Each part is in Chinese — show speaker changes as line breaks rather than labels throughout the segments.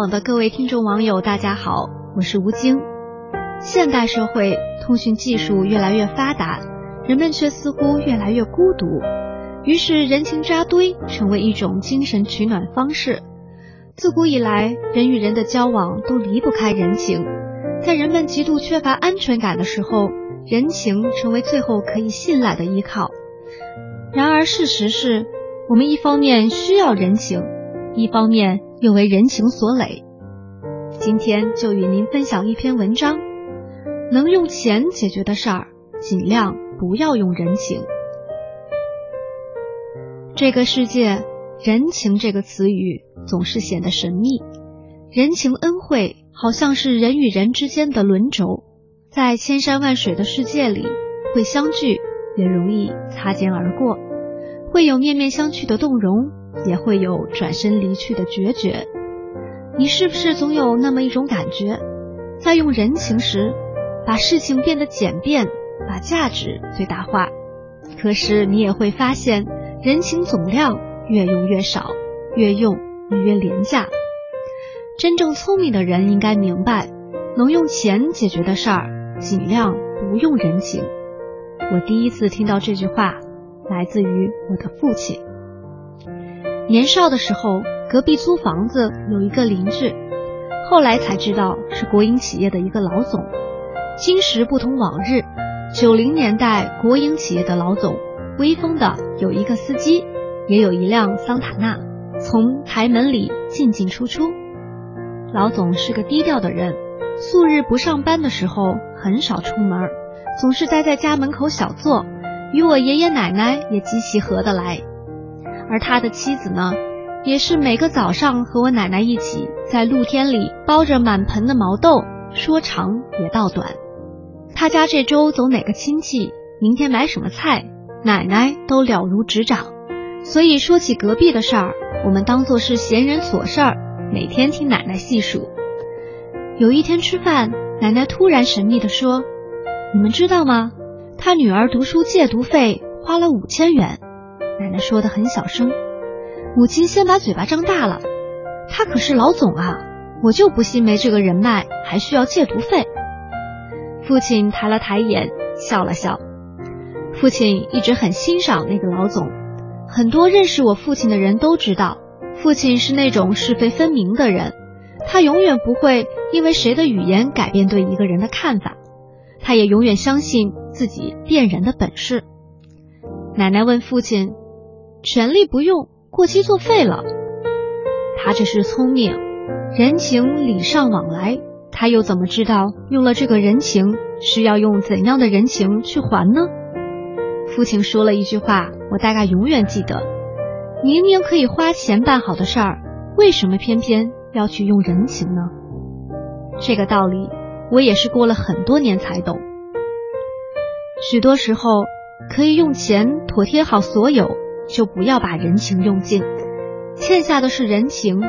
网的各位听众网友，大家好，我是吴京。现代社会通讯技术越来越发达，人们却似乎越来越孤独，于是人情扎堆成为一种精神取暖方式。自古以来，人与人的交往都离不开人情，在人们极度缺乏安全感的时候，人情成为最后可以信赖的依靠。然而，事实是我们一方面需要人情，一方面又为人情所累。今天就与您分享一篇文章：能用钱解决的事儿，尽量不要用人情。这个世界。人情这个词语总是显得神秘，人情恩惠好像是人与人之间的轮轴，在千山万水的世界里，会相聚，也容易擦肩而过，会有面面相觑的动容，也会有转身离去的决绝。你是不是总有那么一种感觉，在用人情时，把事情变得简便，把价值最大化？可是你也会发现，人情总量。越用越少，越用越廉价。真正聪明的人应该明白，能用钱解决的事儿，尽量不用人情。我第一次听到这句话，来自于我的父亲。年少的时候，隔壁租房子有一个邻居，后来才知道是国营企业的一个老总。今时不同往日，九零年代国营企业的老总，威风的有一个司机。也有一辆桑塔纳从台门里进进出出。老总是个低调的人，素日不上班的时候很少出门，总是待在家门口小坐，与我爷爷奶奶也极其合得来。而他的妻子呢，也是每个早上和我奶奶一起在露天里包着满盆的毛豆，说长也道短。他家这周走哪个亲戚，明天买什么菜，奶奶都了如指掌。所以说起隔壁的事儿，我们当做是闲人琐事儿，每天听奶奶细数。有一天吃饭，奶奶突然神秘地说：“你们知道吗？他女儿读书借读费花了五千元。”奶奶说的很小声。母亲先把嘴巴张大了：“他可是老总啊，我就不信没这个人脉还需要借读费。”父亲抬了抬眼，笑了笑。父亲一直很欣赏那个老总。很多认识我父亲的人都知道，父亲是那种是非分明的人，他永远不会因为谁的语言改变对一个人的看法，他也永远相信自己辨人的本事。奶奶问父亲：“权力不用，过期作废了。”他这是聪明，人情礼尚往来，他又怎么知道用了这个人情，需要用怎样的人情去还呢？父亲说了一句话，我大概永远记得：明明可以花钱办好的事儿，为什么偏偏要去用人情呢？这个道理，我也是过了很多年才懂。许多时候，可以用钱妥帖好所有，就不要把人情用尽。欠下的是人情，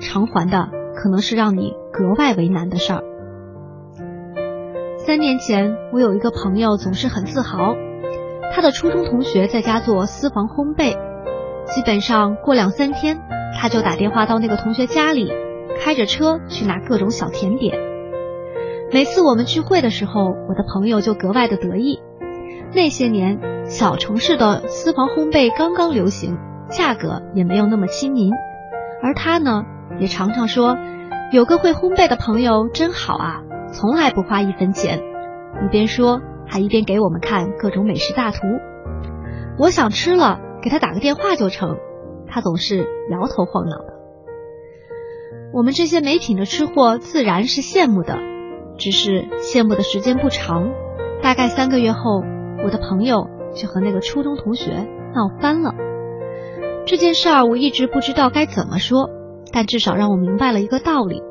偿还的可能是让你格外为难的事儿。三年前，我有一个朋友，总是很自豪。他的初中同学在家做私房烘焙，基本上过两三天，他就打电话到那个同学家里，开着车去拿各种小甜点。每次我们聚会的时候，我的朋友就格外的得意。那些年，小城市的私房烘焙刚刚流行，价格也没有那么亲民，而他呢，也常常说，有个会烘焙的朋友真好啊，从来不花一分钱。一边说。还一边给我们看各种美食大图，我想吃了，给他打个电话就成。他总是摇头晃脑的。我们这些没品的吃货自然是羡慕的，只是羡慕的时间不长。大概三个月后，我的朋友就和那个初中同学闹翻了。这件事儿我一直不知道该怎么说，但至少让我明白了一个道理：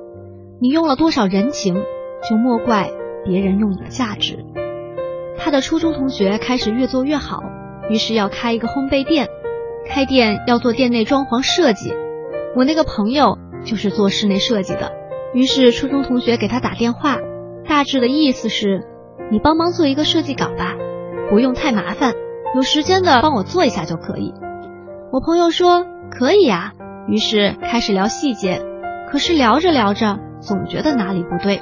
你用了多少人情，就莫怪别人用你的价值。他的初中同学开始越做越好，于是要开一个烘焙店。开店要做店内装潢设计，我那个朋友就是做室内设计的。于是初中同学给他打电话，大致的意思是：你帮忙做一个设计稿吧，不用太麻烦，有时间的帮我做一下就可以。我朋友说可以呀，于是开始聊细节。可是聊着聊着，总觉得哪里不对。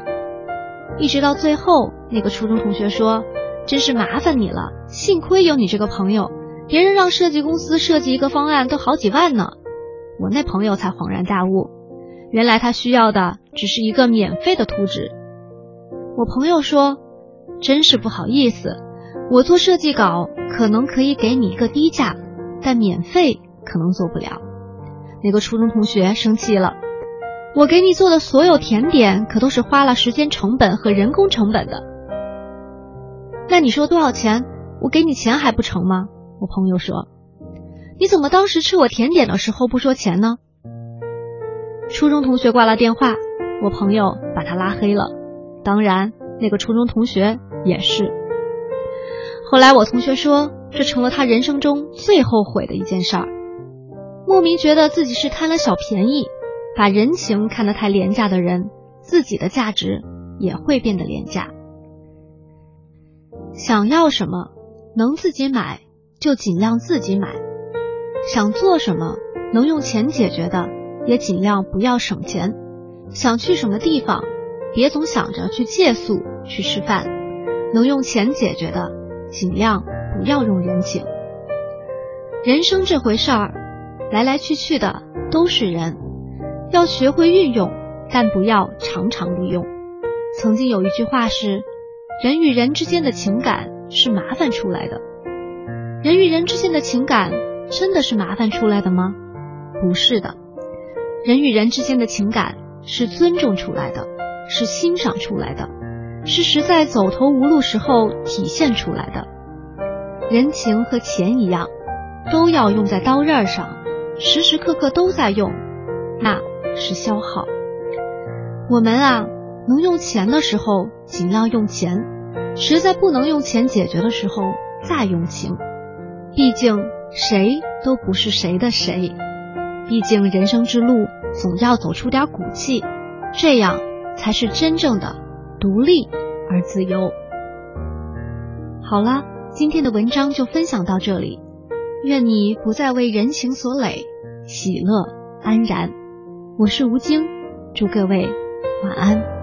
一直到最后，那个初中同学说：“真是麻烦你了，幸亏有你这个朋友，别人让设计公司设计一个方案都好几万呢。”我那朋友才恍然大悟，原来他需要的只是一个免费的图纸。我朋友说：“真是不好意思，我做设计稿可能可以给你一个低价，但免费可能做不了。”那个初中同学生气了。我给你做的所有甜点，可都是花了时间成本和人工成本的。那你说多少钱？我给你钱还不成吗？我朋友说。你怎么当时吃我甜点的时候不说钱呢？初中同学挂了电话，我朋友把他拉黑了。当然，那个初中同学也是。后来我同学说，这成了他人生中最后悔的一件事儿，莫名觉得自己是贪了小便宜。把人情看得太廉价的人，自己的价值也会变得廉价。想要什么，能自己买就尽量自己买；想做什么，能用钱解决的，也尽量不要省钱。想去什么地方，别总想着去借宿去吃饭，能用钱解决的，尽量不要用人情。人生这回事儿，来来去去的都是人。要学会运用，但不要常常利用。曾经有一句话是：人与人之间的情感是麻烦出来的。人与人之间的情感真的是麻烦出来的吗？不是的，人与人之间的情感是尊重出来的，是欣赏出来的，是实在走投无路时候体现出来的。人情和钱一样，都要用在刀刃上，时时刻刻都在用，那。是消耗。我们啊，能用钱的时候尽量用钱，实在不能用钱解决的时候再用情。毕竟谁都不是谁的谁，毕竟人生之路总要走出点骨气，这样才是真正的独立而自由。好了，今天的文章就分享到这里。愿你不再为人情所累，喜乐安然。我是吴京，祝各位晚安。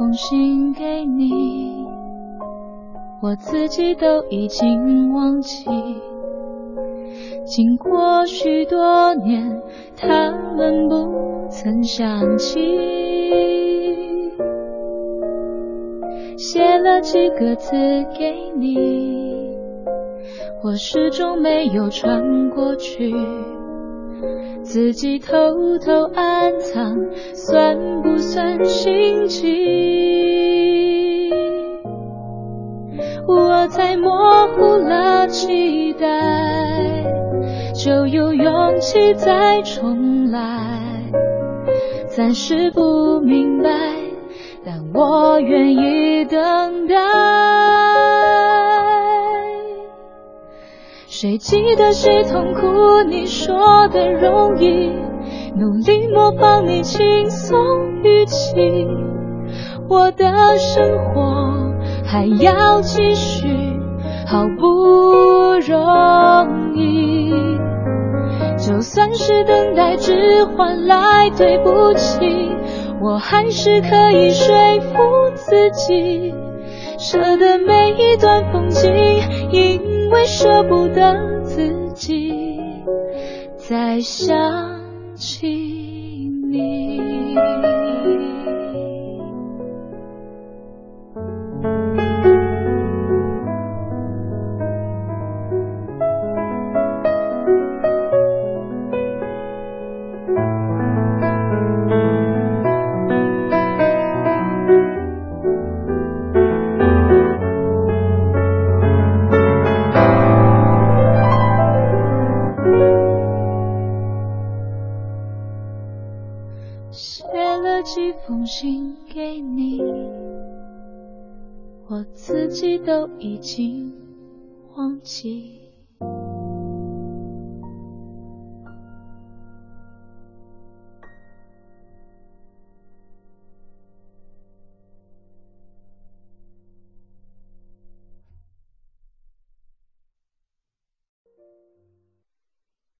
封信给你。我自己都已经忘记，经过许多年，他们不曾想起。写了几个字给你，我始终没有传过去，自己偷偷暗藏，算不算心机？再模糊了期待，就有勇气再重来。暂时不明白，但我愿意等待。谁记得谁痛苦？你说的容易，努力模仿你轻松语气，我的生活。还要继续，好不容易。就算是等待只换来对不起，我还是可以说服自己，舍得每一段风景，因为舍不得自己再想起自己都已经忘记。